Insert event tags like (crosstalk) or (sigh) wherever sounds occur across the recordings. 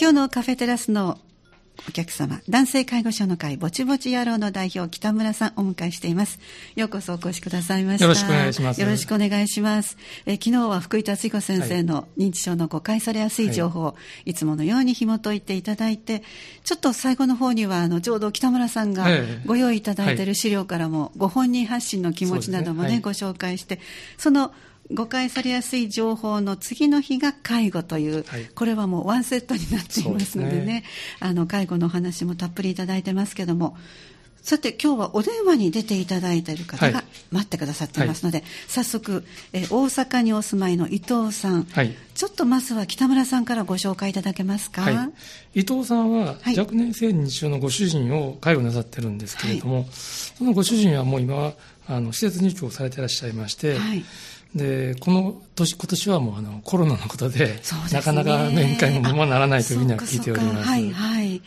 今日のカフェテラスのお客様、男性介護者の会、ぼちぼち野郎の代表、北村さんお迎えしています。ようこそお越しくださいました。よろしくお願いします。よろしくお願いします。え昨日は福井達彦先生の認知症の誤解されやすい情報を、はい、いつものように紐解いていただいて、ちょっと最後の方には、あの、ちょうど北村さんがご用意いただいている資料からも、ご本人発信の気持ちなどもね、ねはい、ご紹介して、その誤解されやすい情報の次の日が介護という、はい、これはもうワンセットになっていますのでね、でね。あの介護のお話もたっぷりいただいてますけども、さて今日はお電話に出ていただいている方が待ってくださっていますので、はい、早速、え大阪にお住まいの伊藤さん、はい、ちょっとまずは北村さんからご紹介いただけますか、はい、伊藤さんは若年性認知症のご主人を介護なさってるんですけれども、そのご主人はもう今はあの施設入居をされていらっしゃいまして、でこの年今年はもうあのコロナのことで、ね、なかなか面会もままならないというふうには聞いております。はいはい、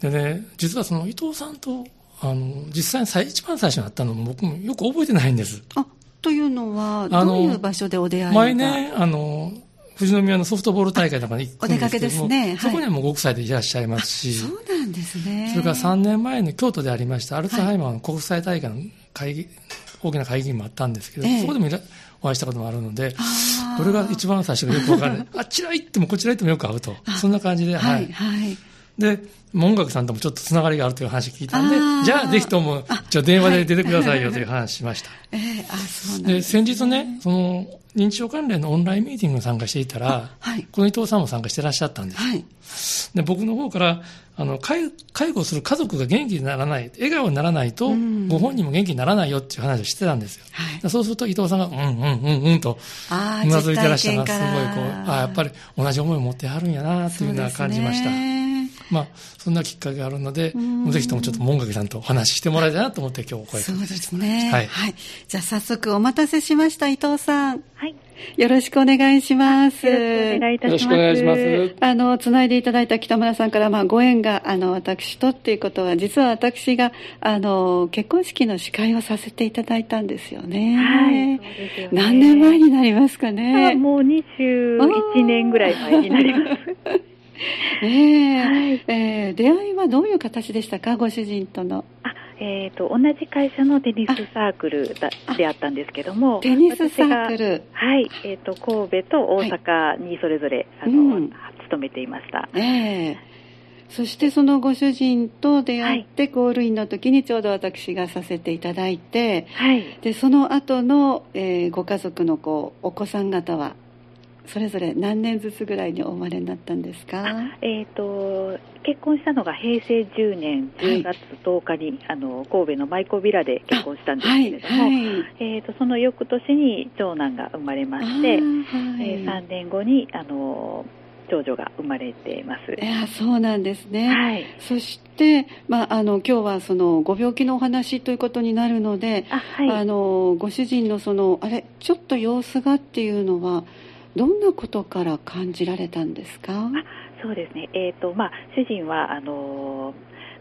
でね、実はその伊藤さんとあの実際に一番最初に会ったのも僕もよく覚えてないんです。あというのは、どういう場所でお出会い前ね、あの富士宮のソフトボール大会とかに行くんですけどお出かけですね、はい、そこにはもうご夫妻でいらっしゃいますし、そうなんですね。それから3年前に京都でありましたアルツハイマーの国際大会の会議、大きな会議もあったんですけど、ええ、そこでもお会いしたこともあるので、これが一番最初がよくわからない。(laughs) あっちら行ってもこちら行ってもよく会うと。そんな感じで、はい。はい、で、文学さんともちょっとつながりがあるという話聞いたんで、じゃあぜひとも、じゃあ電話で出てくださいよという話しました。(laughs) ええあ、そうなんで先日ね、その、認知症関連のオンラインミーティングに参加していたら、はい、この伊藤さんも参加してらっしゃったんです。はい、で僕の方から、あの介、介護する家族が元気にならない、笑顔にならないと、ご本人も元気にならないよっていう話をしてたんですよ。はい、そうすると伊藤さんが、うんうんうんうんと、うなずいてらっしゃるのがすごいこう、あやっぱり同じ思いを持ってはるんやなというのは感じました。まあ、そんなきっかけがあるので、ぜひともちょっと門垣さんとお話ししてもらいたいなと思って今日お声そうですね。はい。はい。じゃあ早速お待たせしました、伊藤さん。はい。よろしくお願いします。よろしくお願いいたします。よろしくお願いします。あの、つないでいただいた北村さんから、まあ、ご縁が、あの、私とっていうことは、実は私が、あの、結婚式の司会をさせていただいたんですよね。はい。そうですよね、何年前になりますかね。もう21年ぐらい前になります。(laughs) (laughs) えー、はい、えー、出会いはどういう形でしたか、ご主人との。あえーと、同じ会社のテニスサークルだであったんですけども、テニスサークル、はい、えーと、神戸と大阪にそれぞれ、はい、あの、うん、勤めていました。えーそしてそのご主人と出会って、ゴールインの時にちょうど私がさせていただいて、はい、でその後の、えー、ご家族のこうお子さん方はそれぞれ何年ずつぐらいにお生まれになったんですか、えーと、結婚したのが平成10年10月10日に、はい、あの神戸の舞妓ビラで結婚したんですけれども、はいはい、えーと、その翌年に長男が生まれまして、えー、3年後にあの長女が生まれています。いやそうなんですね。はい、そして、まあ、あの今日はそのご病気のお話ということになるので、あ,、はい、あのご主人のそのあれちょっと様子がっていうのは。どんなことから感じられたんですか？そうですね、えーとまあ、主人はあの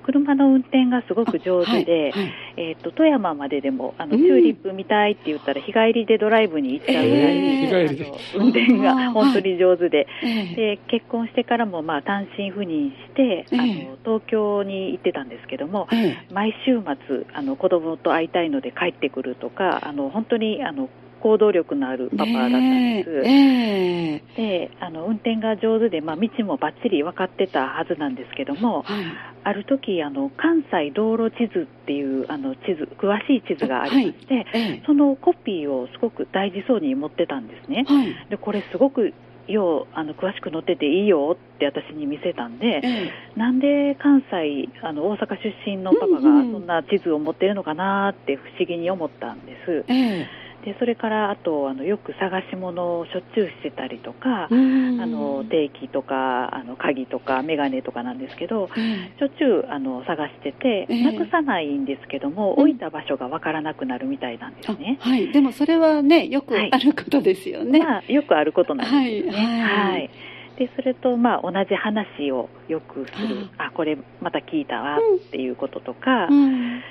車の運転がすごく上手で、はいはい、えーと、富山まででもあの、チューリップ見たいって言ったら日帰りでドライブに行っちゃうぐらい、えー、運転が本当に上手で。はい、で結婚してからも、まあ、単身赴任して、あの東京に行ってたんですけども、毎週末あの子供と会いたいので帰ってくるとかあの本当にあの行動力のあるパパだったんです。えー、であの運転が上手で、まあ、道もばっちり分かってたはずなんですけども、はい、ある時あの関西道路地図っていうあの地図詳しい地図がありまして、はい。えー、そのコピーをすごく大事そうに持ってたんですね。はい、でこれすごくようあの詳しく載ってていいよって私に見せたんで、ええ、なんで関西あの大阪出身のパパがそんな地図を持ってるのかなって不思議に思ったんです。えでそれからあとあのよく探し物をしょっちゅうしてたりとか、あの定期とかあの鍵とか眼鏡とかなんですけど、しょっちゅうあの探してて、なくさないんですけども、置いた場所がわからなくなるみたいなんですね。はい、でもそれはねよくあることですよね。まあ、よくあることなんですね。はい、でそれと、まあ、同じ話をよくする、あこれまた聞いたわっていうこととか、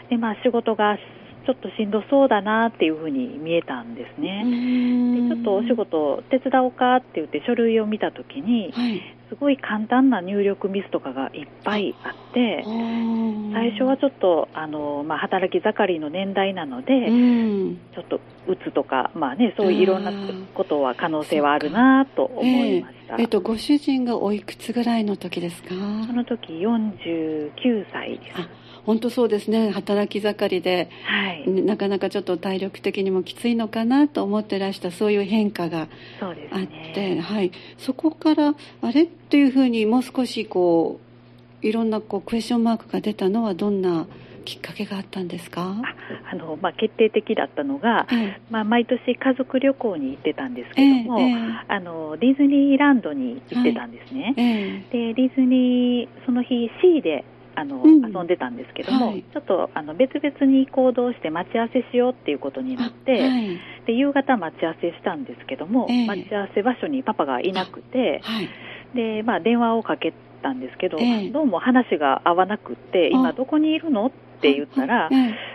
でまあ、仕事がちょっとしんどそうだなっていうふうに見えたんですね。でちょっとお仕事手伝おうかって言って書類を見た時に、はい、すごい簡単な入力ミスとかがいっぱいあって最初はちょっとあの、まあ、働き盛りの年代なので、うん、ちょっとうつとか、まあね、そういういろんなことは可能性はあるなと思いました、えー、えっと、ご主人がおいくつぐらいの時ですか？その時49歳です。本当そうですね。働き盛りで、はい、なかなかちょっと体力的にもきついのかなと思ってらしたそういう変化があって、ね、はい、そこからあれ？っていうふうにもう少しこういろんなこうクエスチョンマークが出たのはどんなきっかけがあったんですか？あの、まあ、決定的だったのが、まあ、毎年家族旅行に行ってたんですけども、えー、あのディズニーランドに行ってたんですね、はいえー、でディズニーその日 C であの、うん、遊んでたんですけども、はい、ちょっとあの別々に行動して待ち合わせしようっていうことになって、はい、で夕方待ち合わせしたんですけども、えー、待ち合わせ場所にパパがいなくて、はい、でまあ、電話をかけたんですけど、えー、どうも話が合わなくて今どこにいるのって言ったら、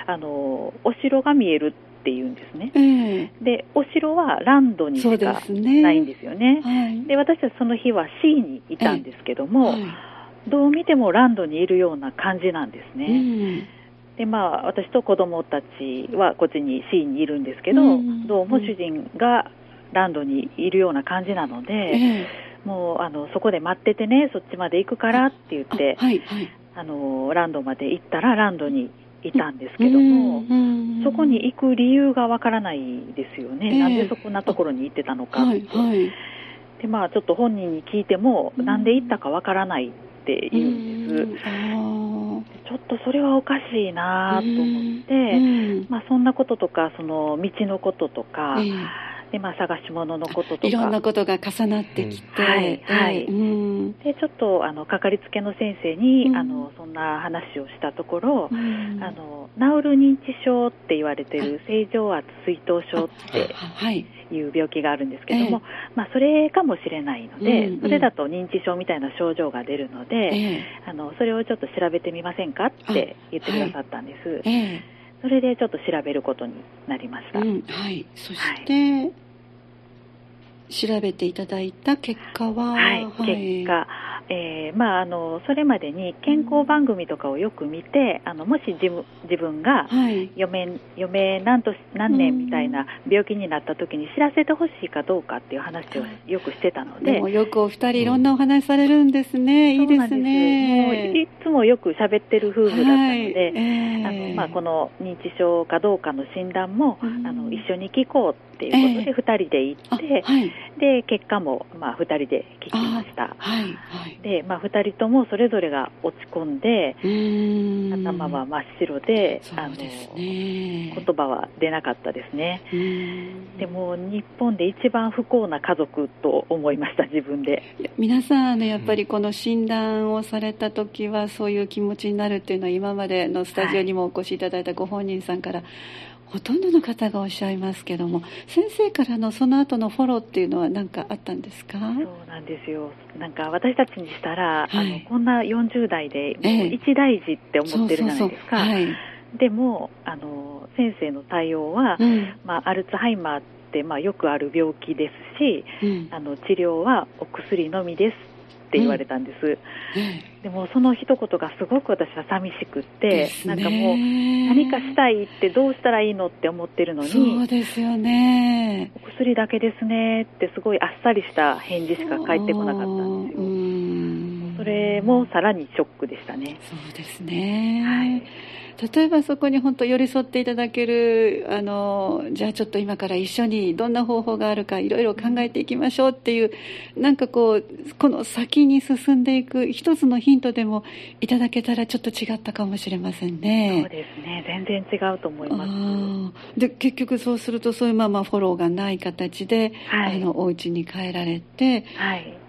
あのお城が見えるって言うんですね、えー、でお城はランドにしかないんですよね。で、私たちその日は C にいたんですけども、どう見てもランドにいるような感じなんですね。うん、でまあ、私と子供たちはこっちに C にいるんですけど、うん、どうも主人がランドにいるような感じなので、えー、もうあのそこで待っててねそっちまで行くからって言って、はいはい、あのランドまで行ったらランドにいたんですけども、そこに行く理由がわからないですよね、えー、なんでそこんなところに行ってたのかって。はいはい。でまあ、ちょっと本人に聞いても、なんで行ったかわからないって言うんです。ちょっとそれはおかしいなと思って、まあ、そんなこととかその道のこととか、でまあ、探し物のこととか。いろんなことが重なってきて、はい、はい、でちょっとあのかかりつけの先生に、うん、あのそんな話をしたところ、うん、あの治る認知症って言われてる正常圧水頭症ってい。う病気があるんですけども、まあ、それかもしれないので、それだと認知症みたいな症状が出るので、えー、あのそれをちょっと調べてみませんかって言ってくださったんです。それでちょっと調べることになりました。うん、はい。そして、はい、調べていただいた結果は、はい、はい、結果、えーまあ、あのそれまでに健康番組とかをよく見て、あのもし自分自分が余命,、余命何と何年みたいな病気になった時に知らせてほしいかどうかっていう話をよくしてたので、でもよくお二人いろんなお話されるんですね、うん、いいですね。いつもよく喋ってる夫婦だったので、はい。えー、あのまあ、この認知症かどうかの診断も、うん、あの一緒に聞こうっていうことで2人で行って、えーはい、で結果もまあ2人で聞きました。はい。はいで、まあ、2人ともそれぞれが落ち込んで頭は真っ白であの言葉は出なかったですね。でも日本で一番不幸な家族と思いました自分で。皆さんねやっぱりこの診断をされた時はそういう気持ちになるっていうのは今までのスタジオにもお越しいただいたご本人さんからほとんどの方がおっしゃいますけども先生からのその後のフォローっていうのは何かあったんですか？そうなんですよ。なんか私たちにしたら、はい、あのこんな40代で一大事って思ってるじゃないですか、でもあの先生の対応は、うん、まあ、アルツハイマーって、まあ、よくある病気ですし、うん、あの治療はお薬のみですって言われたんです、うん、でもその一言がすごく私は寂しくって、なんかもう何かしたいってどうしたらいいのって思ってるのにそうですよね。お薬だけですねってすごいあっさりした返事しか返ってこなかったんですよ。それもさらにショックでしたね。そうですね、はい例えばそこに本当寄り添っていただけるあのじゃあちょっと今から一緒にどんな方法があるかいろいろ考えていきましょうっていうなんかこうこの先に進んでいく一つのヒントでもいただけたらちょっと違ったかもしれませんね。そうですね。全然違うと思います。で結局そうするとそういうままフォローがない形で、はい、あのお家に帰られて、はい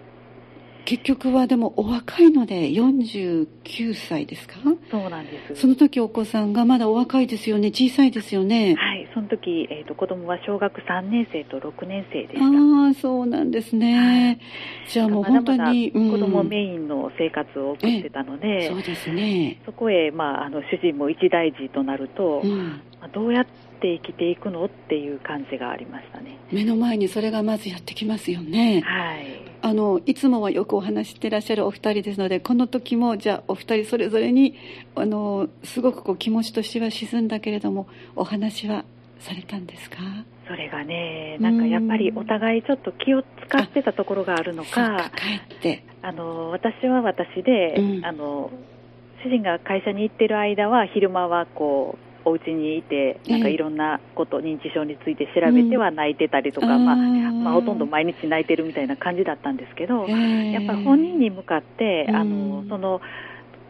結局はでもお若いので49歳ですか？そうなんです。その時お子さんがまだお若いですよね小さいですよね。はいその時、えーと、子供は小学3年生と6年生でした。ああそうなんですね、はい、じゃあもう本当にまだまだ子供メインの生活を送ってたので、うん、そうですね。そこへ、まあ、あの主人も一大事となると、うん、まあ、どうやって生きていくのっていう感じがありましたね。目の前にそれがまずやってきますよね。はい。あのいつもはよくお話してらっしゃるお二人ですのでこの時もじゃあお二人それぞれにあのすごくこう気持ちとしては沈んだけれどもお話はされたんですか？それがねなんかやっぱりお互いちょっと気を使ってたところがあるのかあの私は私で、うん、あの主人が会社に行ってる間は昼間はこうお家にいてなんかいろんなこと、認知症について調べては泣いてたりとか、うん、まあまあ、ほとんど毎日泣いてるみたいな感じだったんですけど、やっぱり本人に向かって、あのその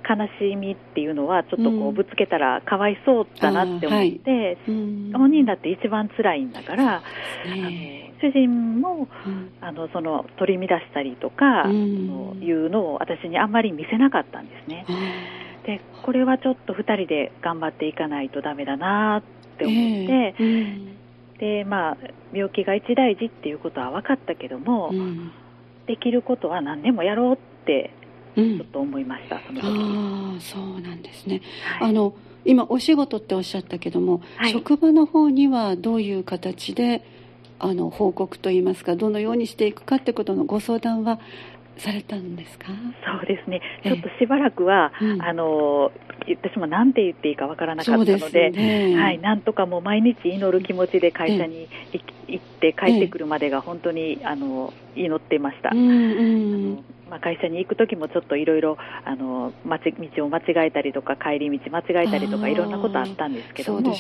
悲しみっていうのはちょっとこうぶつけたらかわいそうだなって思って、うん、本人だって一番辛いんだから、ね、主人も、うん、あのその取り乱したりとか、うん、いうのを私にあんまり見せなかったんですね。でこれはちょっと2人で頑張っていかないとダメだなって思って、えー、でまあ病気が一大事っていうことは分かったけども、できることは何でもやろうってちょっと思いました、その時。ああそうなんですね、はい、あの今お仕事っておっしゃったけども、はい、職場の方にはどういう形であの報告といいますかどのようにしていくかってことのご相談はされたんですか？そうですね、ちょっとしばらくは、うん、あの私も何て言っていいかわからなかったので、ね、はい、なんとかもう毎日祈る気持ちで会社に行って帰ってくるまでが本当にあの祈ってました。うんうん。まあ、会社に行く時もちょっといろいろ道を間違えたりとか帰り道間違えたりとかいろんなことあったんですけども。で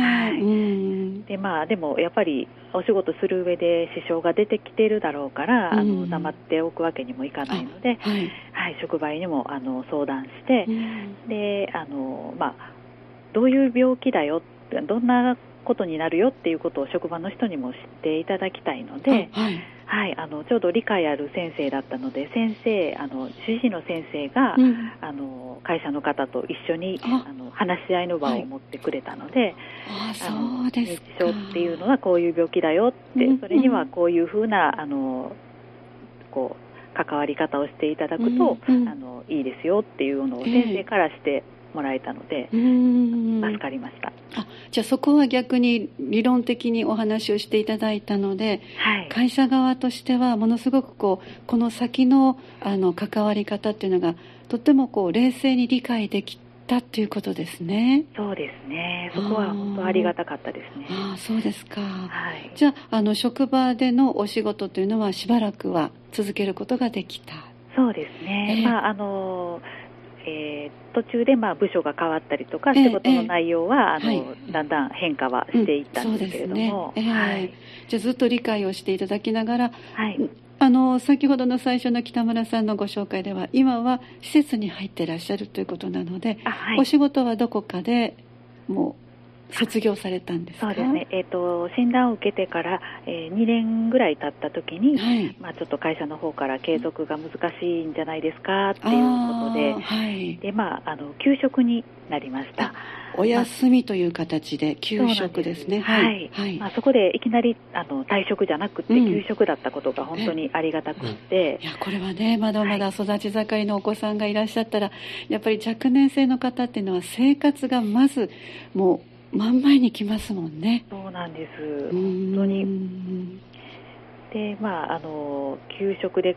はい。うん、でまあ、でもやっぱりお仕事する上で支障が出てきてるだろうから、うん、あの黙っておくわけにもいかないので、はい、はい、職場にもあの相談して、うん、であの、まあ、どういう病気だよどんなことになるよっていうことを職場の人にも知っていただきたいので、はい、はい、あのちょうど理解ある先生だったので先生あの主治医の先生が、うん、あの会社の方と一緒にあ。の話し合いの場を持ってくれたので、あそうです認知症っていうのはこういう病気だよって、うん、それにはこういうふうなあのこう関わり方をしていただくと、うん、あのいいですよっていうのを先生からしてもらえたので、助かりました。あじゃあそこは逆に理論的にお話をしていただいたので、はい、会社側としてはものすごくこうこの先のあの関わり方っていうのがとってもこう冷静に理解できたっていうことですね。そうですね。そこは本当ありがたかったですね。ああ、そうですか。はい。じゃあ、あの職場でのお仕事というのはしばらくは続けることができた。そうですね。えー、まああのえー、途中でまあ部署が変わったりとか、仕事の内容は、あの、はい、だんだん変化はしていったんですけれども、ね。はい、じゃあずっと理解をしていただきながら、はい、あの先ほどの最初の北村さんのご紹介では今は施設に入っていらっしゃるということなので、はい、お仕事はどこかでも卒業されたんですそうですね、えーと、診断を受けてから、えー、2年ぐらい経った時に、はい、まあ、ちょっと会社の方から継続が難しいんじゃないですか？っていうことではい、でまあ、あの休職になりました。お休みという形で休職ですね。はい。はい、まあ、そこでいきなりあの退職じゃなくて休職だったことが本当にありがたくて、うん、いやこれはねまだまだ育ち盛りのお子さんがいらっしゃったら、やっぱり若年性の方っていうのは生活がまずもう真ん前に来ますもんね。そうなんです。本当に。で、まあ、あの、給食で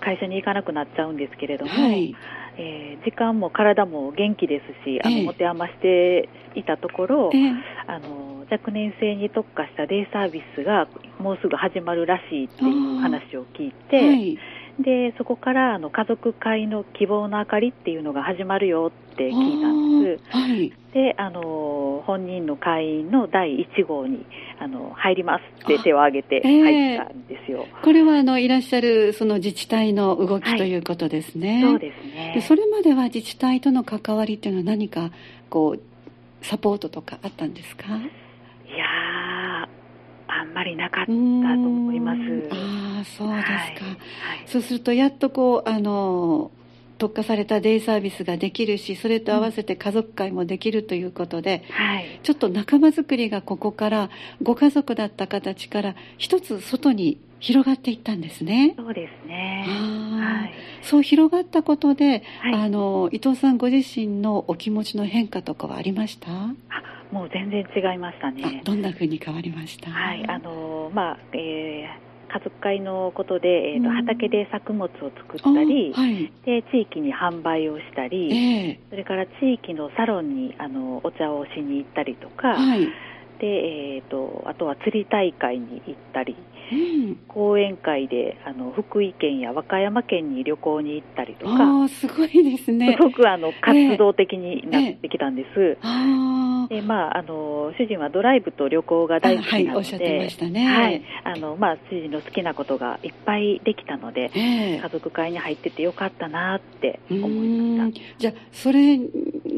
会社に行かなくなっちゃうんですけれども、はい、えー、時間も体も元気ですし、あの、持て余していたところ、えー、あの、若年性に特化したデイサービスがもうすぐ始まるらしいっていう話を聞いて、でそこからあの家族会の希望の明かりっていうのが始まるよって聞いたんです。はい、であの本人の会員の第1号にあの入りますって手を挙げて入ったんですよ。えー、これはあのいらっしゃるその自治体の動きということですね。はい、そうですねそれまでは自治体との関わりっていうのは何かこうサポートとかあったんですか？いやあんまりなかったと思います。ああ、そうですか、はい、そうすると、やっとこう、あの、特化されたデイサービスができるしそれと合わせて家族会もできるということで、うんはい、ちょっと仲間づくりがここからご家族だった形から一つ外に広がっていったんですね。そうですね。はい、そう広がったことで、はい、あの伊藤さんご自身のお気持ちの変化とかはありました？あもう全然違いましたね。どんな風に変わりました？はい、あのまあ、えー家族会のことで、えーと、畑で作物を作ったり、はい、で地域に販売をしたり、えー、それから地域のサロンにあのお茶をしに行ったりとか、はい、でえーと、あとは釣り大会に行ったり、うん、講演会であの福井県や和歌山県に旅行に行ったりとかすごいですね。すごくあの活動的になってきたんです。えー、でまあ、あの主人はドライブと旅行が大好きなので、はいあのまあ、主人の好きなことがいっぱいできたので、えー、家族会に入っててよかったなって思いました。じゃあそれ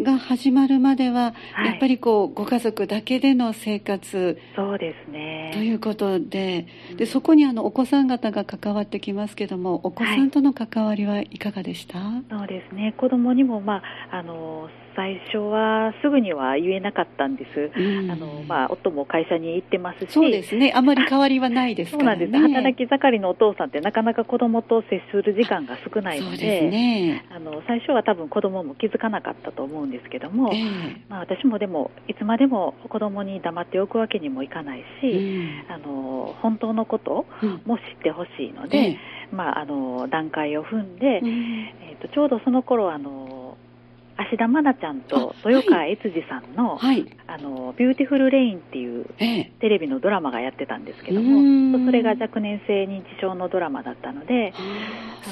が始まるまでは、はい、やっぱりこうご家族だけでの生活そうですね。ということででそこにあのお子さん方が関わってきますけどもお子さんとの関わりはいかがでした、はい、そうですね。子供にも、まあ、あの最初はすぐには言えなかったんです、うん、あのまあ、夫も会社に行ってますし。そうですね。あまり変わりはないですからね。(laughs) そうなんです。働き盛りのお父さんってなかなか子供と接する時間が少ないので、ね、あの最初は多分子供も気づかなかったと思うんですけども、えー、まあ、私もでもいつまでも子供に黙っておくわけにもいかないし、うん、あの本当のことも知ってほしいので、うんえ。ー、まあ、あの段階を踏んで、えーと、とちょうどその頃あの芦田愛菜ちゃんと豊川悦司さんの,、はい。あのビューティフルレインっていうテレビのドラマがやってたんですけども、それが若年性認知症のドラマだったので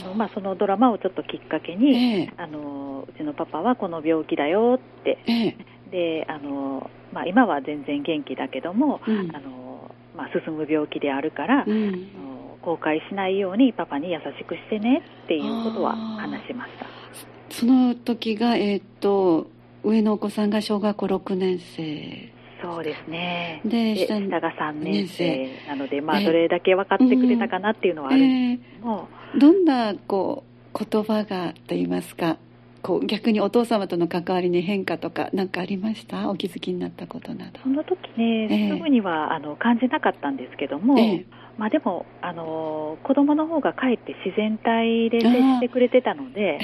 あの、まあ、そのドラマをちょっときっかけに、あのうちのパパはこの病気だよって、であのまあ、今は全然元気だけども、うん、あのまあ、進む病気であるから、うん、後悔しないようにパパに優しくしてねっていうことは話しました。その時が、えっ、ー、と、上のお子さんが小学校6年生。そうですね。で、下が3年生なので、まあ、どれだけ分かってくれたかなっていうのはあるんですけども、えー、どんな、こう、言葉が、と言いますか、こう逆にお父様との関わりに変化とか何かありました？お気づきになったことなど。その時ね、えー、すぐにはあの感じなかったんですけども、えー、まあ、でもあの子供の方がかえって自然体で接してくれてたので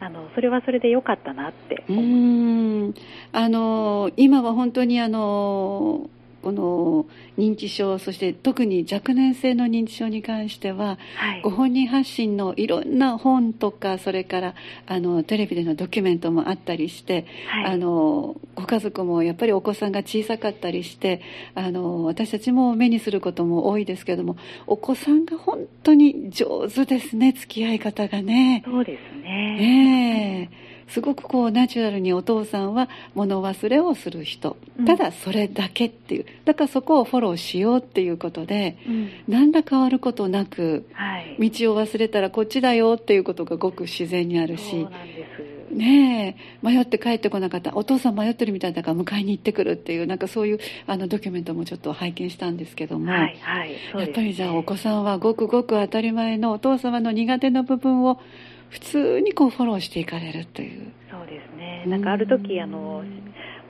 あ、あのそれはそれで良かったなって思います。あの今は本当にあのこの認知症そして特に若年性の認知症に関しては、はい、ご本人発信のいろんな本とかそれからあのテレビでのドキュメントもあったりして、はい、あのご家族もやっぱりお子さんが小さかったりしてあの私たちも目にすることも多いですけどもお子さんが本当に上手ですね付き合い方がね。そうですね、え。ーすごくこうナチュラルにお父さんは物忘れをする人。ただそれだけっていう。だからそこをフォローしようっていうことで、うん、何ら変わることなく、はい、道を忘れたらこっちだよっていうことがごく自然にあるし。ねえ迷って帰ってこなかった。お父さん迷ってるみたいだから迎えに行ってくるっていうなんかそういうあのドキュメントもちょっと拝見したんですけども、はいはい、ね、やっぱりじゃあお子さんはごくごく当たり前のお父様の苦手な部分を普通にこうフォローしていかれるという。そうですね。なんかある時あの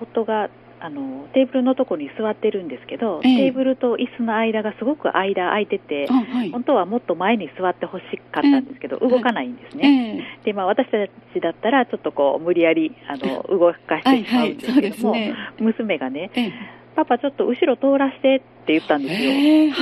夫があのテーブルのところに座ってるんですけど、えテーブルと椅子の間がすごく間空いてて、はい、本当はもっと前に座ってほしかったんですけど、え、動かないんですね、でまあ、私たちだったらちょっとこう無理やりあの (laughs) 動かしてしまうんですけども、はいはいね、娘がね、パパちょっと後ろ通らせてって言ったんですよ。は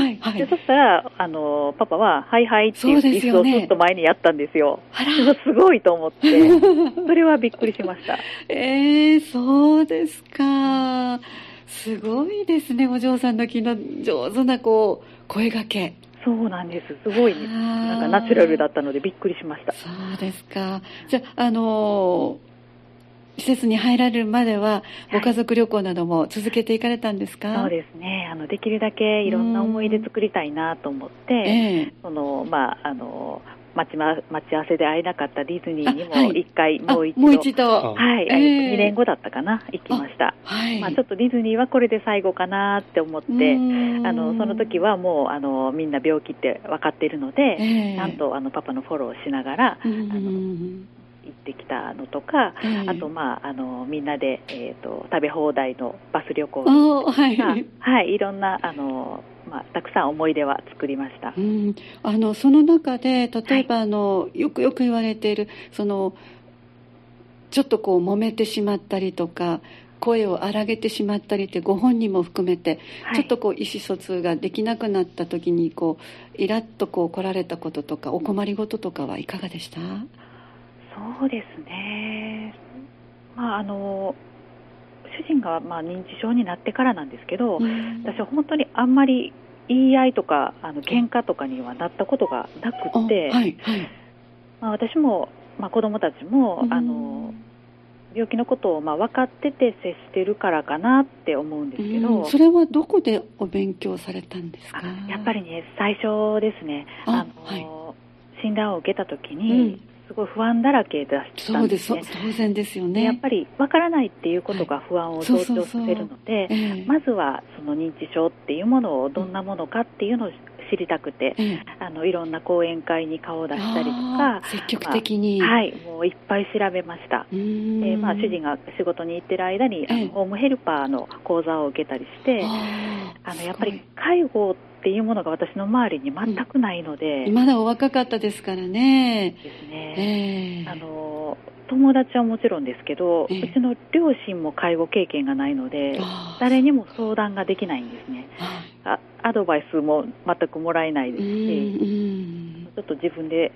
いはい、でそしたら、あの、パパは、はいはいって言って、椅子をずっと前にやったんですよ。あら。すごいと思って、(laughs) それはびっくりしました。ええー、そうですか。すごいですね、お嬢さんの気の上手な、こう、声がけ。そうなんです。すごい、ね、なんかナチュラルだったのでびっくりしました。そうですか。じゃあ、あのー施設に入られるまでは、ご家族旅行なども続けていかれたんですか、はい、そうですね。あの、できるだけいろんな思い出作りたいなと思って、えー、そのまあ、あの待ちま、待ち合わせで会えなかったディズニーにも一回、もう一度、もう一度。はい、えー、2年後だったかな、行きました。はい、まあ、ちょっとディズニーはこれで最後かなって思って、あのその時はもうあのみんな病気って分かっているので、えー、ちゃんとあのパパのフォローしながら、あの行ってきたのとか、あと、まあ、あのみんなで、えーと、食べ放題のバス旅行とか、はい、はい、いろんなあの、まあ、たくさん思い出は作りました、うん、あのその中で例えば、はい、あのよくよく言われているそのちょっとこう揉めてしまったりとか声を荒げてしまったりってご本人も含めて、ちょっとこう意思疎通ができなくなった時にこうイラッとこう来られたこととかお困りごととかはいかがでした？そうですね、まあ、あの主人がまあ認知症になってからなんですけど、私は本当にあんまり言い合いとかあの喧嘩とかにはなったことがなくて、はいはい、まあ、私も、まあ、子供たちも、あの病気のことをまあ分かってて接してるからかなって思うんですけど、それはどこでお勉強されたんですか？やっぱりね最初ですね。あの、はい、診断を受けた時に、すごい不安だらけだったんですね。そうです。当然ですよね。やっぱりわからないっていうことが不安を増長させるので、まずはその認知症っていうものをどんなものかっていうのを知りたくて、あのいろんな講演会に顔を出したりとか積極的に、まあ、はいもういっぱい調べました。で、まあ、主人が仕事に行ってる間に、あのホームヘルパーの講座を受けたりしてあのやっぱり介護っていうものが私の周りに全くないので、うん、まだお若かったですからね。ですね、えー、あの友達はもちろんですけど、えー、うちの両親も介護経験がないので誰にも相談ができないんですね。あアドバイスも全くもらえないですし、ちょっと自分で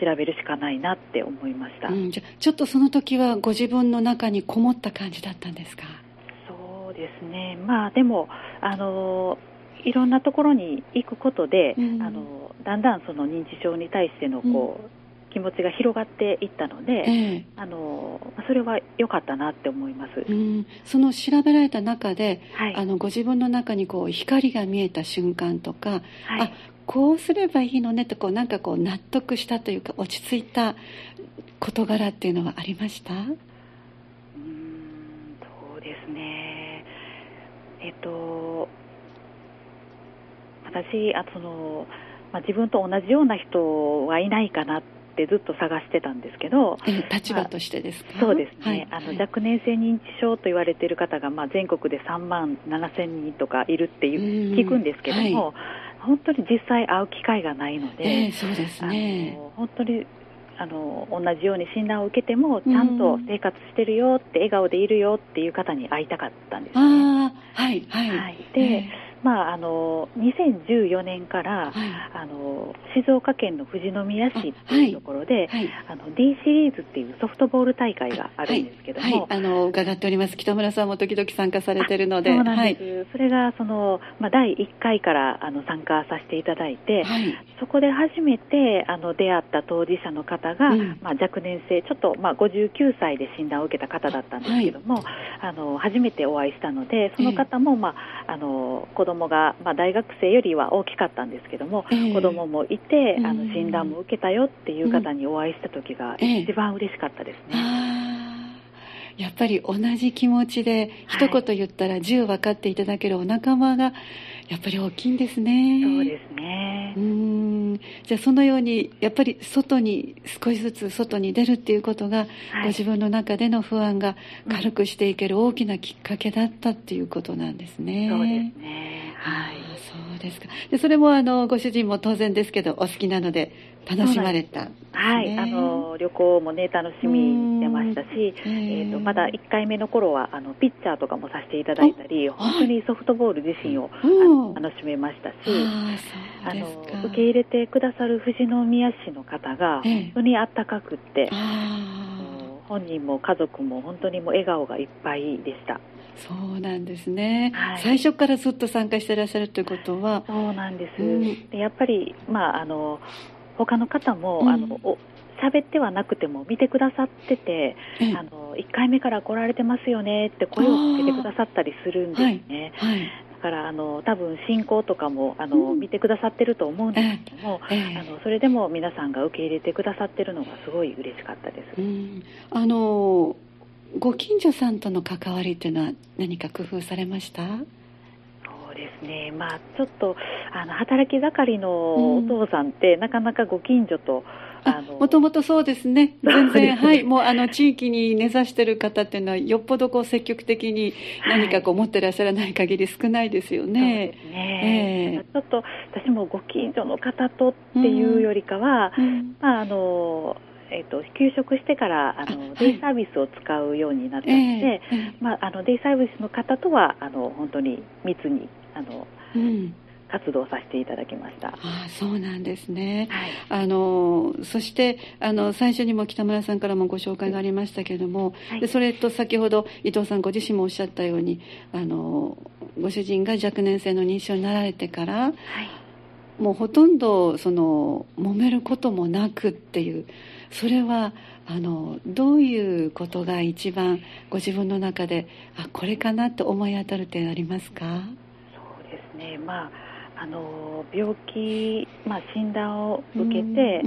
調べるしかないなって思いました、うん、じゃちょっとその時はご自分の中にこもった感じだったんですか？そうですね。まあでもあのいろんなところに行くことで、うん、あのだんだんその認知症に対してのこう、うん。気持ちが広がっていったので、えー、あのそれは良かったなって思います、うん、その調べられた中で、はい、あのご自分の中にこう光が見えた瞬間とか、はい、あこうすればいいのねとこうなんかこう納得したというか落ち着いた事柄っていうのはありました？うんそうですね。えっと私あその、まあ、自分と同じような人はいないかなってずっと探してたんですけど、立場としてですか、まあ、そうですね、はい、あの若年性認知症と言われている方が、まあ、全国で3万7千人とかいるっていう聞くんですけども、はい、本当に実際会う機会がないので、えー、そうですね。本当にあの同じように診断を受けてもちゃんと生活してるよって笑顔でいるよっていう方に会いたかったんですね。あはいはい、はい、で、えーまあ、あの2014年から、はい、あの静岡県の富士宮市っていうところで、はい、あの D シリーズっていうソフトボール大会があるんですけども、あの伺っております。北村さんも時々参加されてるのでそうなんです、それがその、まあ、第1回からあの参加させていただいて、そこで初めてあの出会った当事者の方が、うん、まあ、若年性ちょっと、まあ、59歳で診断を受けた方だったんですけども、あの初めてお会いしたのでその方も、まあ、あの子供が、まあ、大学生よりは大きかったんですけども、えー、子供もいてあの診断も受けたよっていう方にお会いした時が一番嬉しかったですね。えー、やっぱり同じ気持ちで一言言ったら10分かっていただけるお仲間がやっぱり大きいんですね。そうですね。うん。じゃあそのようにやっぱり外に少しずつ外に出るっていうことが、はい、ご自分の中での不安が軽くしていける大きなきっかけだったっていうことなんですね。そうですね。はい。そうですか。でそれもあのご主人も当然ですけどお好きなので楽しまれた、ね、はい、あの旅行もね楽しみにしてましたし、えー、とまだ1回目の頃はあのピッチャーとかもさせていただいたり本当にソフトボール自身を、あの楽しめましたしあの受け入れてくださる富士宮市の方が本当にあったかくって、本人も家族も本当にもう笑顔がいっぱいでした。そうなんですね、はい、最初からずっと参加してらっしゃるということは。そうなんです、うん、でやっぱり、まあ、あの他の方も、うん、あの喋ってはなくても見てくださってて、あの1回目から来られてますよねって声をかけてくださったりするんですね。はい、はい。だからあの多分進行とかもあの、うん、見てくださってると思うんですけども、えー、あのそれでも皆さんが受け入れてくださってるのがすごい嬉しかったです。うん、あのご近所さんとの関わりっていうのは何か工夫されました？そうですね、まあ、ちょっとあの働き盛りのお父さんって、うん、なかなかご近所ともともとそうですね、全然、はい、もうあの地域に根ざしてる方っていうのは、よっぽどこう積極的に何かこう持ってらっしゃらない限り少ないですよね。そうですね、えー、ちょっと私もご近所の方とっていうよりかは、うん。うん、まああのえーと、休職してからあのデイサービスを使うようになったので、えー、まあ、あのデイサービスの方とはあの本当に密にあの、うん、活動させていただきました。あそうなんですね、はい、あのそしてあの最初にも北村さんからもご紹介がありましたけれども、はい、でそれと先ほど伊藤さんご自身もおっしゃったようにあのご主人が若年性の認知症になられてから、はい、もうほとんどその揉めることもなくっていうそれはあのどういうことが一番ご自分の中であこれかなって思い当たる点ありますか？そうですね。まああの病気、まあ、診断を受けて、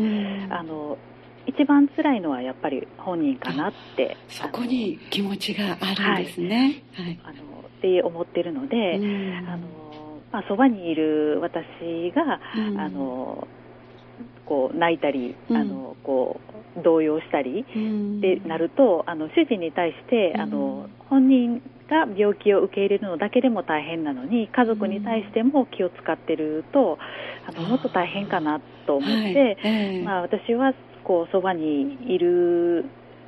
あの一番辛いのはやっぱり本人かなってそこに気持ちがあるんですね。はい、はい、あのって思ってるので、うん、あのまあ、そばにいる私が、あのこう泣いたり、あのこう動揺したりってなると、あの主人に対して、あの本人が病気を受け入れるのだけでも大変なのに家族に対しても気を使ってると、あのもっと大変かなと思って、はい。まあ、私はこうそばにいる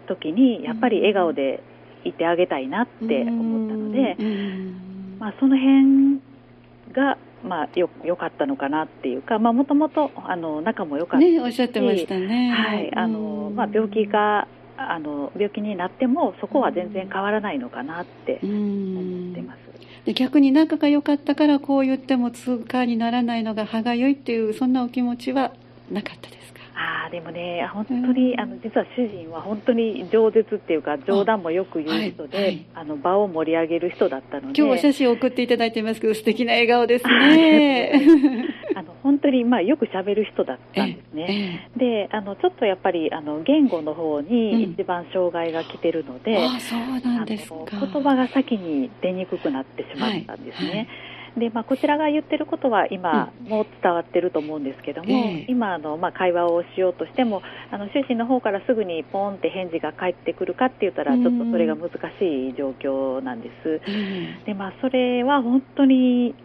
時にやっぱり笑顔でいてあげたいなって思ったので、まあ、その辺がまあ、よよかったのかなっていうかもともと仲も良かったし、ね、おっしゃってましたね、はい。あのまあ、病気があの病気になってもそこは全然変わらないのかなって思ってます。で逆に仲が良かったからこう言っても通過にならないのが歯がゆいっていうそんなお気持ちはなかったですか？あでもね本当に、あの実は主人は本当に饒舌っていうか冗談もよく言う人で、はいはい、あの場を盛り上げる人だったので。今日お写真送っていただいてますけど素敵な笑顔ですね。(laughs) あの本当にまあよくしゃべる人だったんですね。で、あのちょっとやっぱりあの言語の方に一番障害が来てるので、うん、あそうなんですか。言葉が先に出にくくなってしまったんですね。はいはいでまあ、こちらが言ってることは今も伝わってると思うんですけども、うんえ。ー、今あの、まあ、会話をしようとしてもあの主人の方からすぐにポンって返事が返ってくるかって言ったらちょっとそれが難しい状況なんです。うん、でまあ、それは本当に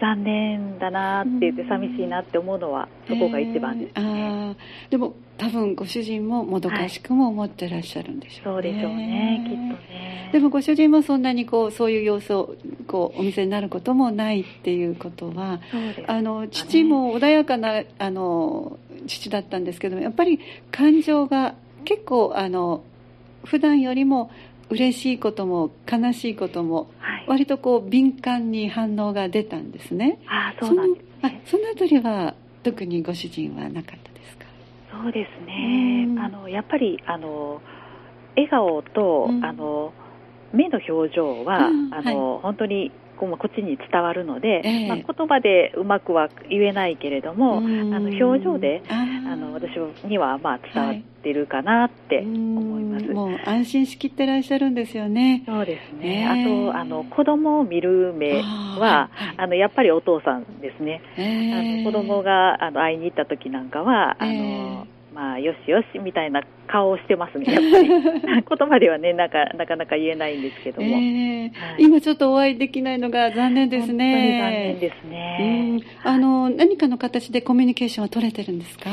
残念だなって言って寂しいなって思うのはそこが一番ですね、えー、でも多分ご主人ももどかしくも思ってらっしゃるんでしょうね、はい、そうでしょうねきっとね。でもご主人もそんなにこうそういう様子をこうお見せになることもないっていうことは、ね、あの父も穏やかなあの父だったんですけどもやっぱり感情が結構あの普段よりも嬉しいことも悲しいことも、割とこう敏感に反応が出たんですね。あそうなんです、ね、そのあたりは特にご主人はなかったですか？そうですね。あのやっぱりあの笑顔と、うん、あの目の表情は、うん、あの、はい、本当にこうこっちに伝わるので、えー、まあ、言葉でうまくは言えないけれども、あの表情であの私にはまあ伝わってるかなって思います、はい、もう安心しきってらっしゃるんですよね。そうですね。えー、あとあの子供を見る目はあ、のやっぱりお父さんですね。えー、あの子供があの会いに行った時なんかはあの。まあ、よしよしみたいな顔をしてますね、(laughs) やっぱり。(laughs) 言葉ではね、なんか、なかなか言えないんですけども。えーはい、今ちょっとお会いできないのが残念ですね。残念ですね。あの、何かの形でコミュニケーションは取れてるんですか？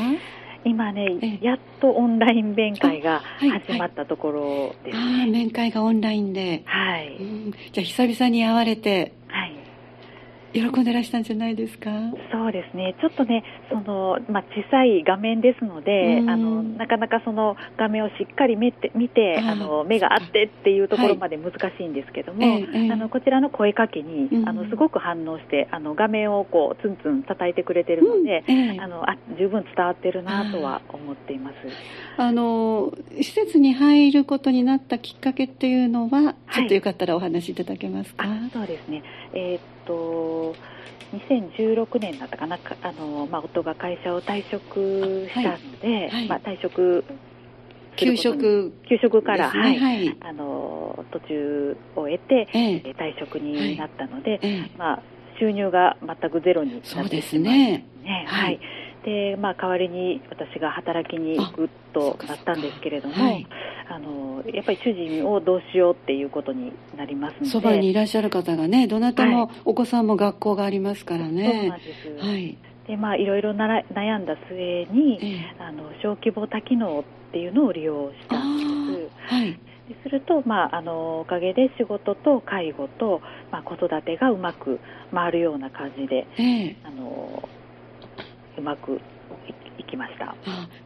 今ね、やっとオンライン面会が始まったところです、ねはいはい、あ面会がオンラインで。はい。じゃあ、久々に会われて。はい。喜んでらしたんじゃないですか？そうですね、ちょっとね、そのまあ、小さい画面ですので、あのなかなかその画面をしっかり見て見てあの目があってっていうところまで難しいんですけども、はい、あのこちらの声かけに、あのすごく反応してあの画面をこうツンツン叩いてくれてるので、うん。あのあ十分伝わってるなとは思っています。あの施設に入ることになったきっかけっていうのは、ちょっとよかったらお話しいただけますか？そうですね、えーと2016年だったかなあの、まあ、夫が会社を退職したので、はい。はい、まあ、退職給食給食から、ね、はい、はい、あの途中を得て、ええ、退職になったので、え、まあ、収入が全くゼロになってしまいますね。はいでまあ、代わりに私が働きに行くとなったんですけれども、はい、あのやっぱり主人をどうしようっていうことになりますのでそばにいらっしゃる方がねどなたもお子さんも学校がありますからね、はい、そうなんです、はい。でまあ、いろいろなら悩んだ末に、えあの小規模多機能っていうのを利用したんです。はい、すると、まあ、あのおかげで仕事と介護と、まあ、子育てがうまく回るような感じで、え。あのうまくいきました。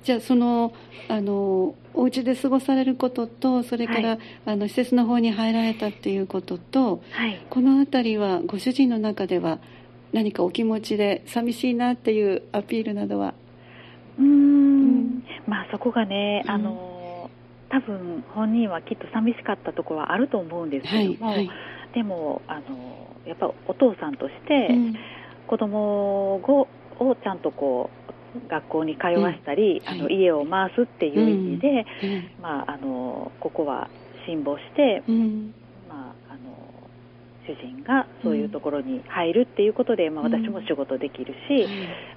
じゃあそのあのお家で過ごされることとそれから、はい、あの施設の方に入られたっていうことと、はい、この辺りはご主人の中では何かお気持ちで寂しいなっていうアピールなどは？うん、まあそこがね、あの多分本人はきっと寂しかったところはあると思うんですけども、はいはい、でもあのやっぱお父さんとして、子供ををちゃんとこう学校に通わしたり、あの家を回すっていう意味で、まあ、あのここは辛抱して、主人がそういうところに入るっていうことで、まあ、私も仕事できるし、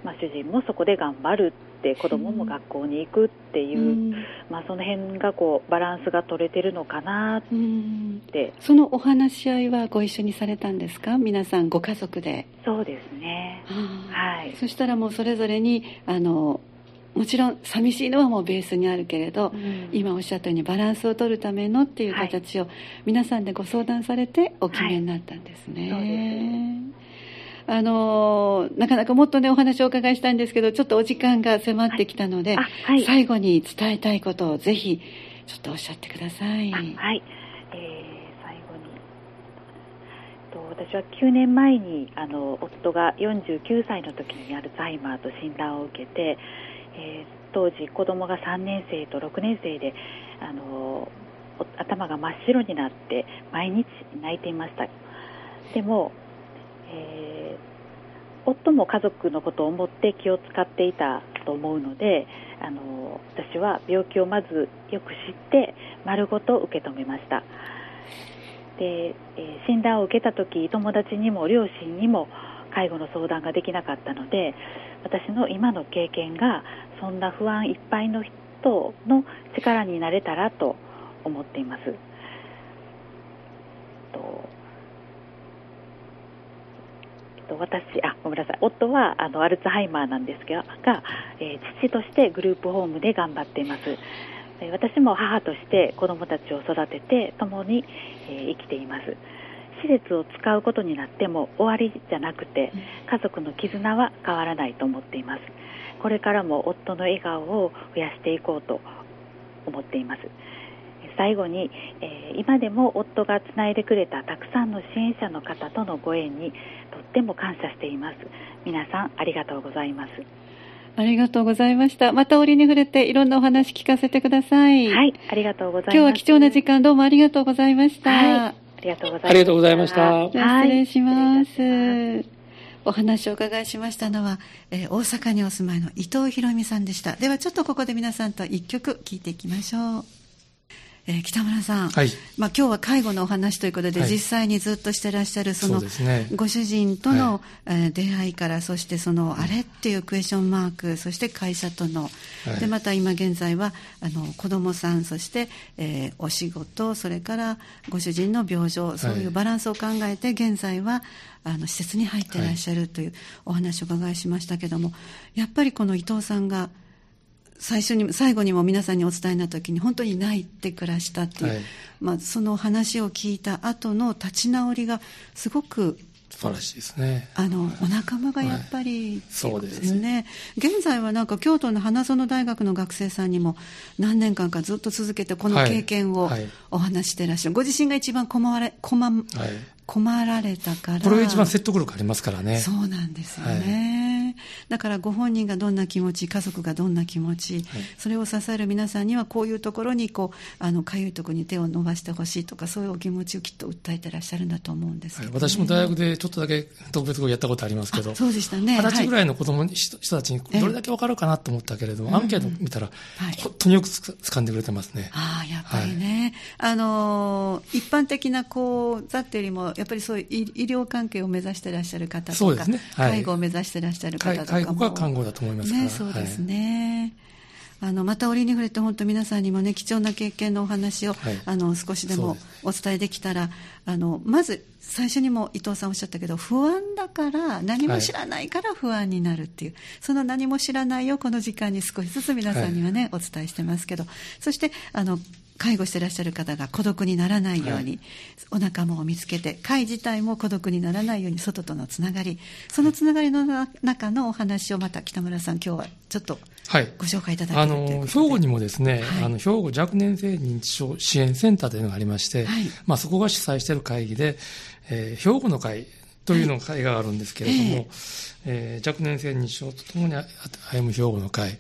まあ、主人もそこで頑張るって子供も学校に行くっていう、まあ、その辺がこうバランスが取れてるのかなって、そのお話し合いはご一緒にされたんですか？皆さんご家族で。そうですね、はい、そしたらもうそれぞれにあのもちろん寂しいのはもうベースにあるけれど、うん、今おっしゃったようにバランスを取るためのっていう形を皆さんでご相談されてお決めになったんですね。はい。あのなかなかもっとねお話をお伺いしたいんですけどちょっとお時間が迫ってきたので、はいはい、最後に伝えたいことをぜひちょっとおっしゃってください。はい、えー、最後にと私は9年前にあの夫が49歳の時にアルツハイマーと診断を受けてえー、当時子供が3年生と6年生であの頭が真っ白になって毎日泣いていました。でも、えー、夫も家族のことを思って気を使っていたと思うのであの私は病気をまずよく知って丸ごと受け止めました。で、え、診断を受けた時友達にも両親にも介護の相談ができなかったので私の今の経験がそんな不安いっぱいの人の力になれたらと思っています。と私あごめんなさい。夫はあのアルツハイマーなんですがが、えー、父としてグループホームで頑張っています。私も母として子どもたちを育てて共に、えー、生きています。施設を使うことになっても終わりじゃなくて家族の絆は変わらないと思っていますこれからも夫の笑顔を増やしていこうと思っています最後に、えー、今でも夫がつないでくれたたくさんの支援者の方とのご縁にとっても感謝しています皆さんありがとうございますありがとうございました。また折に触れていろんなお話聞かせてください。はい、ありがとうございます。今日は貴重な時間どうもありがとうございました。はいりがとうございました。ありがとうございました。失礼します。お話をお伺いしましたのは、えー、大阪にお住まいの伊藤博美さんでした。ではちょっとここで皆さんと一曲聴いていきましょう。えー、北村さん、はい。まあ、今日は介護のお話ということで、はい、実際にずっとしてらっしゃるその、ね、ご主人との、はい、えー、出会いからそしてそのあれっていうクエスチョンマークそして会社との、はい、でまた今現在はあの子供さんそして、えー、お仕事それからご主人の病状そういうバランスを考えて現在はあの施設に入ってらっしゃるというお話を伺いしましたけどもやっぱりこの伊藤さんが最初に最後にも皆さんにお伝えになった時に本当に泣いて暮らしたっていう、はい、まあ、その話を聞いた後の立ち直りがすごく素晴らしいですね。あの、お仲間がやっぱり、はい、そうですね。現在はなんか京都の花園大学の学生さんにも何年間かずっと続けてこの経験をお話してらっしゃる。はいはい、ご自身が一番困られ、困、困られたから。これが一番説得力ありますからね。そうなんですよね。だからご本人がどんな気持ち家族がどんな気持ち、はい、それを支える皆さんにはこういうところにこうあのかゆいところに手を伸ばしてほしいとかそういうお気持ちをきっと訴えてらっしゃるんだと思うんですけど、ね。はい、私も大学でちょっとだけ特別語やったことありますけどそうでしたね。二十歳ぐらいの子供、はい、人たちにどれだけ分かるかなと思ったけれども、アンケート見たら、はい、本当によくつ掴んでくれてますね。ああやっぱりね、あの一般的な講座っていうよりもやっぱりそういう医療関係を目指してらっしゃる方とか、ね、介護を目指してらっしゃる方とか介護が看護だと思いますから、ね、そうですね、あのまた折に触れて本当皆さんにもね貴重な経験のお話を、はい、あの少しでもお伝えできたらあのまず最初にも伊藤さんおっしゃったけど不安だから何も知らないから不安になるっていう、はい、その何も知らないをこの時間に少しずつ皆さんにはね、はい、お伝えしてますけどそしてあの介護してらっしゃる方が孤独にならないように、はい、お仲間を見つけて会自体も孤独にならないように外とのつながり。そのつながりの中のお話をまた北村さん今日はちょっとご紹介いただける、はい、あの兵庫にもですね、はい、あの兵庫若年性認知症支援センターというのがありまして、まあ、そこが主催している会議で、えー、兵庫の会というの会があるんですけれども、えー、えー、若年性認知症とともに歩む兵庫の会、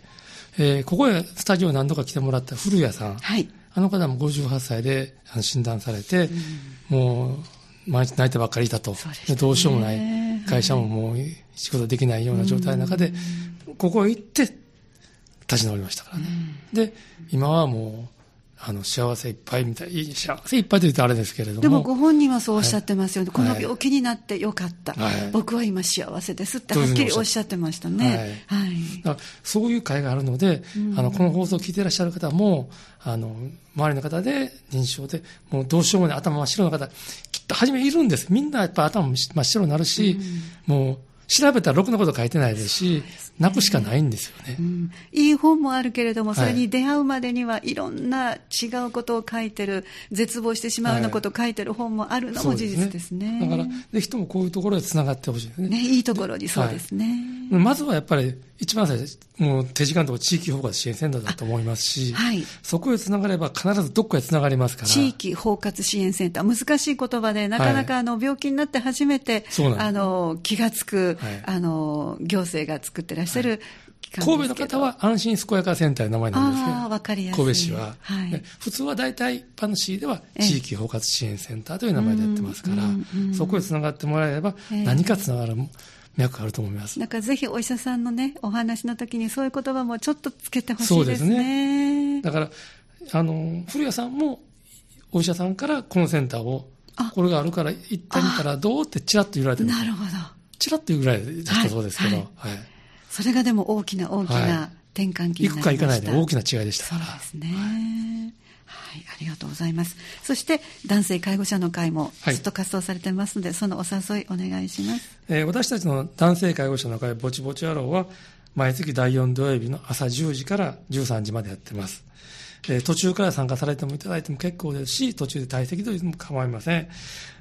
えー、ここへスタジオ何度か来てもらった古谷さん、はいあの方も58歳で診断されて、うん、もう毎日泣いてばっかりいたと、ね、どうしようもない、会社ももう仕事できないような状態の中で、ここへ行って立ち直りましたからね。で、今はもう、あの幸せいっぱいみたい、幸せいっぱいと言うとあれですけれども。でもご本人はそうおっしゃってますよね。はい、この病気になってよかった、はい、僕は今幸せですってはっきりおっしゃってましたね。はい。はい、そういう会があるので、うん、あの、この放送を聞いていらっしゃる方も、あの、周りの方で認知症で、もうどうしようもない頭真っ白な方、きっと初めいるんです。みんなやっぱ頭真っ白になるし、うん、もう、調べたらろくなこと書いてないですし、泣くしかないんですよね、うん、いい本もあるけれども、それに出会うまでにはいろんな違うことを書いてる、絶望してしまうようなことを書いてる本もあるのも事実ですね。はい、だから、ぜひともこういうところでつながってほしいですね。ね、いいところにそうですね。はい、まずはやっぱり、一番最初、もう手時間とか地域包括支援センターだと思いますし、はい、そこへつながれば必ずどっかへつながりますから。地域包括支援センター、難しい言葉で、なかなかあの病気になって初めて、はい、あの気がつく、はい、あの行政が作ってらっしゃる、神戸の方は安心健やかセンターの名前なんですけど、わかりやすい。神戸市は。はい、普通は大体、一般の市では地域包括支援センターという名前でやってますから、そこへつながってもらえれば、何かつながる。脈あると思います。だからぜひお医者さんのね、お話の時にそういう言葉もちょっとつけてほしいですね。そうですね。だから、あの、古谷さんもお医者さんからこのセンターを、これがあるから行ってみたらどうってちらっと言われてなるほど。ちらっと言うぐらいだったそうですけど、はい。はい、それがでも大きな大きな転換期になりました。行くか行かないで大きな違いでしたから。そうですね。はい、ありがとうございます。そして男性介護者の会もずっと活動されてますので、はい、そのお誘いお願いします。えー、私たちの男性介護者の会ぼちぼち野郎は毎月第4土曜日の朝10時から13時までやってます。えー、途中から参加されてもいただいても結構ですし、途中で退席というのも構いません。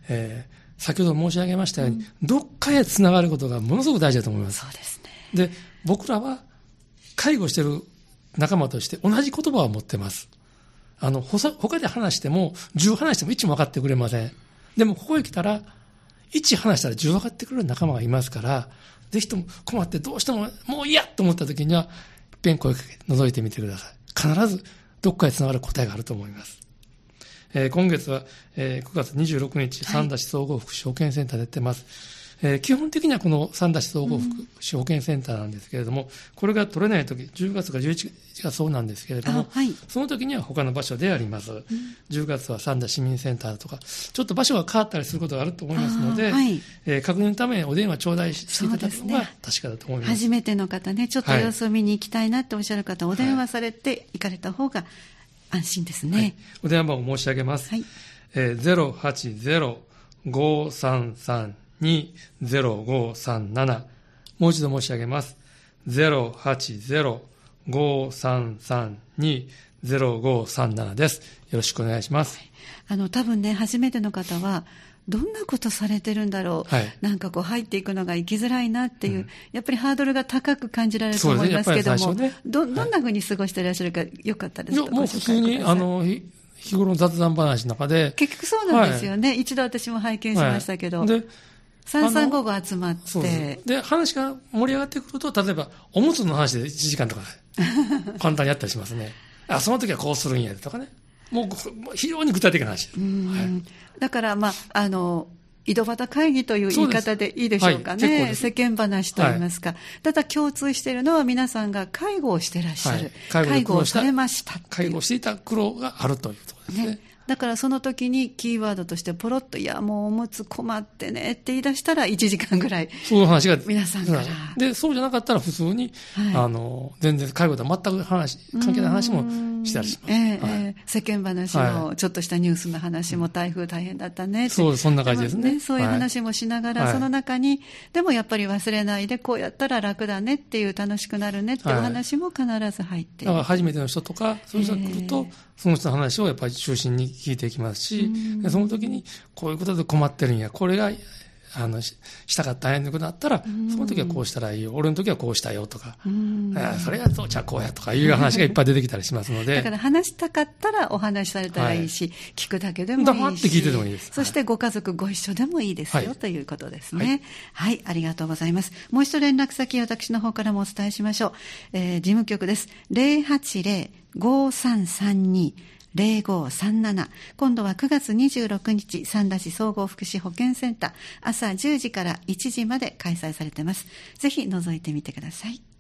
えー、先ほど申し上げましたように、うん、どっかへつながることがものすごく大事だと思います。そうですね。で、僕らは介護してる仲間として同じ言葉を持ってます。あの、他で話しても、10話しても1も分かってくれません。でも、ここへ来たら、1話したら10分かってくれる仲間がいますから、ぜひとも困ってどうしてももう嫌と思った時には、いっぺん声かけ、覗いてみてください。必ずどっかへつながる答えがあると思います。えー、今月は、えー、9月26日、三田市総合福祉保健センターでやってます。えー、基本的にはこの三田市総合福祉保健センターなんですけれども、うん、これが取れないとき、10月か11月がそうなんですけれども、はい、その時には他の場所であります、うん、10月は三田市民センターとか、ちょっと場所が変わったりすることがあると思いますので、はい、えー、確認のためにお電話頂戴していただくのが確かだと思います、ね、初めての方ね、ちょっと様子を見に行きたいなっておっしゃる方、はい、お電話されて行かれた方が安心ですね。お電話番号申し上げます。はい。えー、080-533 20537もう一度申し上げます。080-533-20537です。よろしくお願いします。あの、多分ね、初めての方は、どんなことされてるんだろう、はい、なんかこう入っていくのが行きづらいなっていう、うん、やっぱりハードルが高く感じられると思いますけども、ね。ね、どどんなふうに過ごしていらっしゃるか、よかったですか、もう普通にあの日頃の雑談話の中で。結局そうなんですよね、はい、一度私も拝見しましたけど。はい、で三三五五集まって。で、話が盛り上がってくると、例えば、おむつの話で1時間とか、(laughs) 簡単にやったりしますね。あ、その時はこうするんやとかね。もう、非常に具体的な話。はい、だから、まあ、あの、井戸端会議という言い方でいいでしょうかね。はい、世間話といいますか、はい、ただ共通しているのは皆さんが介護をしてらっしゃる。はい、介護をされました介護していた苦労があるというところですね。ねだからその時にキーワードとしてポロッと、いや、もうおむつ困ってねって言い出したら1時間ぐらい。そういう話が。皆さんから。で、そうじゃなかったら普通に、はい、あの、全然介護と全く話、関係ない話もしたりします。えーはい、えー、世間話も、ちょっとしたニュースの話も台風大変だったねそう、そんな感じですね。ねそういう話もしながら、その中に、でもやっぱり忘れないで、こうやったら楽だねっていう楽しくなるねっていう話も必ず入ってだから初めての人とか、そういう人が来ると、その人の話をやっぱり中心に聞いていきますし、その時にこういうことで困ってるんや、これがあのしたかったんやということだったら、その時はこうしたらいいよ、俺の時はこうしたよとか、それやそうじゃこうやとかいう話がいっぱい出てきたりしますので。だから話したかったらお話しされたらいいし、はい、聞くだけでもいいし。黙って聞いててもいいです。そしてご家族ご一緒でもいいですよ、はい、ということですね、はい。はい、ありがとうございます。もう一度連絡先、私の方からもお伝えしましょう。えー、事務局です。080-5332 0537今度は9月26日三田市総合福祉保健センター。朝10時から1時まで開催されてます。ぜひ覗いてみてください。